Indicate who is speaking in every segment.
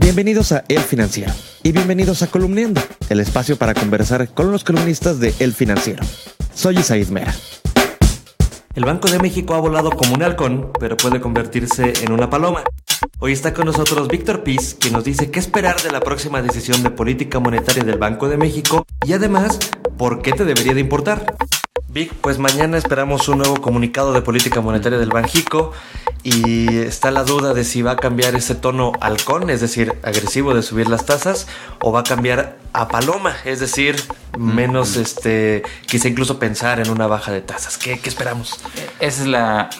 Speaker 1: Bienvenidos a El Financiero y bienvenidos a Columniendo, el espacio para conversar con los columnistas de El Financiero. Soy Isaid Mera. El Banco de México ha volado como un halcón, pero puede convertirse en una paloma. Hoy está con nosotros Víctor Piz, quien nos dice qué esperar de la próxima decisión de política monetaria del Banco de México y además, ¿por qué te debería de importar? Vic, pues mañana esperamos un nuevo comunicado de política monetaria del Banjico y está la duda de si va a cambiar ese tono halcón, es decir, agresivo de subir las tasas, o va a cambiar a paloma, es decir, menos, este, quizá incluso pensar en una baja de tasas. ¿Qué, esperamos?
Speaker 2: Esa es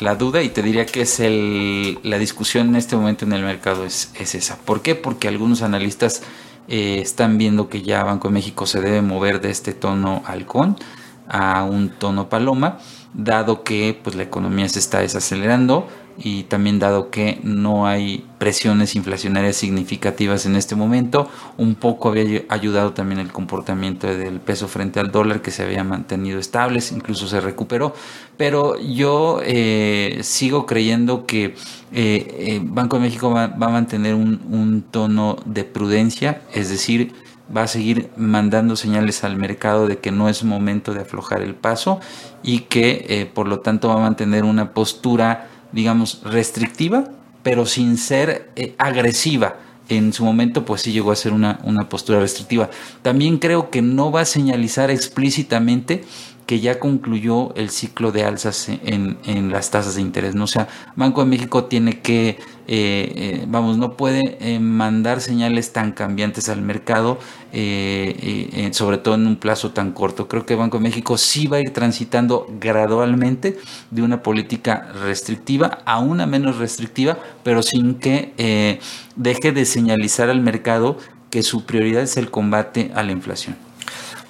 Speaker 2: la, duda y te diría que es el, la discusión en este momento en el mercado es, es esa. ¿Por qué? Porque algunos analistas eh, están viendo que ya Banco de México se debe mover de este tono halcón a un tono paloma, dado que pues, la economía se está desacelerando y también dado que no hay presiones inflacionarias significativas en este momento, un poco había ayudado también el comportamiento del peso frente al dólar que se había mantenido estable, incluso se recuperó, pero yo eh, sigo creyendo que eh, eh, Banco de México va, a mantener un, un tono de prudencia, es decir, va a seguir mandando señales al mercado de que no es momento de aflojar el paso y que eh, por lo tanto va a mantener una postura, digamos, restrictiva, pero sin ser eh, agresiva. En su momento, pues sí llegó a ser una, una postura restrictiva. También creo que no va a señalizar explícitamente que ya concluyó el ciclo de alzas en, las tasas de interés. ¿no? O sea, Banco de México tiene que, eh, eh, vamos, no puede eh, mandar señales tan cambiantes al mercado, sobre todo en un plazo tan corto. Creo que Banco de México sí va a ir transitando gradualmente de una política restrictiva a una menos restrictiva, pero sin que deje de señalizar al mercado que su prioridad es el combate a la inflación.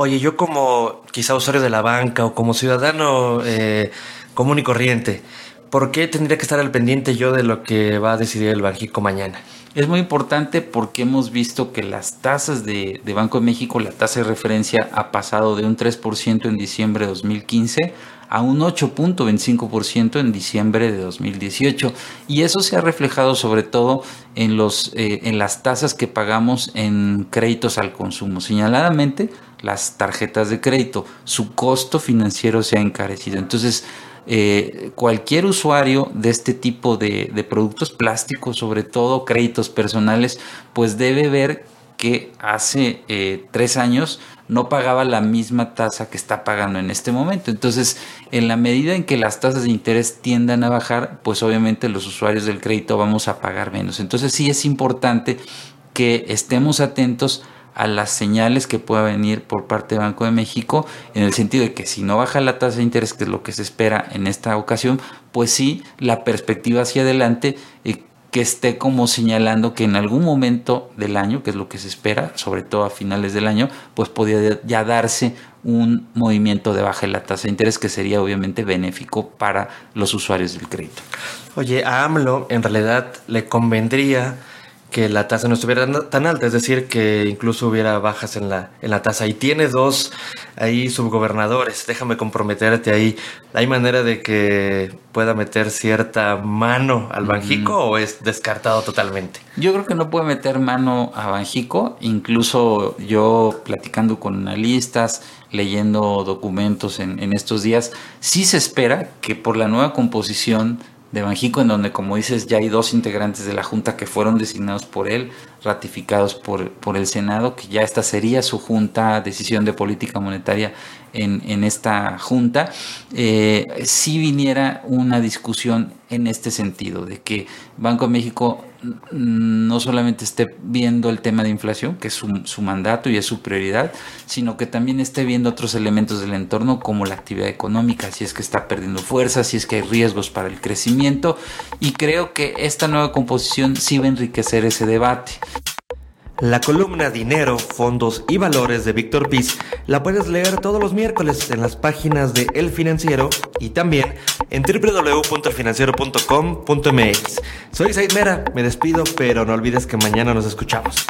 Speaker 1: Oye, yo como quizá usuario de la banca o como ciudadano eh, común y corriente, ¿por qué tendría que estar al pendiente yo de lo que va a decidir el Banjico mañana?
Speaker 2: Es muy importante porque hemos visto que las tasas de, de, Banco de México, la tasa de referencia ha pasado de un 3% en diciembre de 2015 a un 8.25% en diciembre de 2018 y eso se ha reflejado sobre todo en, los, eh, en las tasas que pagamos en créditos al consumo. Señaladamente, las tarjetas de crédito, su costo financiero se ha encarecido. Entonces, eh, cualquier usuario de este tipo de, de, productos plásticos, sobre todo créditos personales, pues debe ver que hace eh, tres años no pagaba la misma tasa que está pagando en este momento. Entonces, en la medida en que las tasas de interés tiendan a bajar, pues obviamente los usuarios del crédito vamos a pagar menos. Entonces, sí es importante que estemos atentos a las señales que pueda venir por parte de Banco de México, en el sentido de que si no baja la tasa de interés, que es lo que se espera en esta ocasión, pues sí, la perspectiva hacia adelante eh, que esté como señalando que en algún momento del año, que es lo que se espera, sobre todo a finales del año, pues podría ya darse un movimiento de baja en la tasa de interés que sería obviamente benéfico para los usuarios del crédito.
Speaker 1: Oye, a AMLO en realidad le convendría que la tasa no estuviera tan alta, es decir, que incluso hubiera bajas en la, en la tasa. Y tiene dos ahí subgobernadores, déjame comprometerte ahí. ¿Hay manera de que pueda meter cierta mano al Banjico o es descartado totalmente?
Speaker 2: Yo creo que no puede meter mano a Banjico, incluso yo platicando con analistas, leyendo documentos en, en estos días, sí se espera que por la nueva composición de Banjico, en donde, como dices, ya hay dos integrantes de la Junta que fueron designados por él, ratificados por, por el Senado, que ya esta sería su Junta, decisión de política monetaria en, en esta Junta, eh, si viniera una discusión en este sentido, de que Banco de México no solamente esté viendo el tema de inflación, que es su, mandato y es su prioridad, sino que también esté viendo otros elementos del entorno como la actividad económica, si es que está perdiendo fuerza, si es que hay riesgos para el crecimiento. Y creo que esta nueva composición sí va a enriquecer ese debate.
Speaker 1: La columna Dinero, Fondos y Valores de Víctor Piz la puedes leer todos los miércoles en las páginas de El Financiero y también en www.elfinanciero.com.mx. Soy Said Mera, me despido, pero no olvides que mañana nos escuchamos.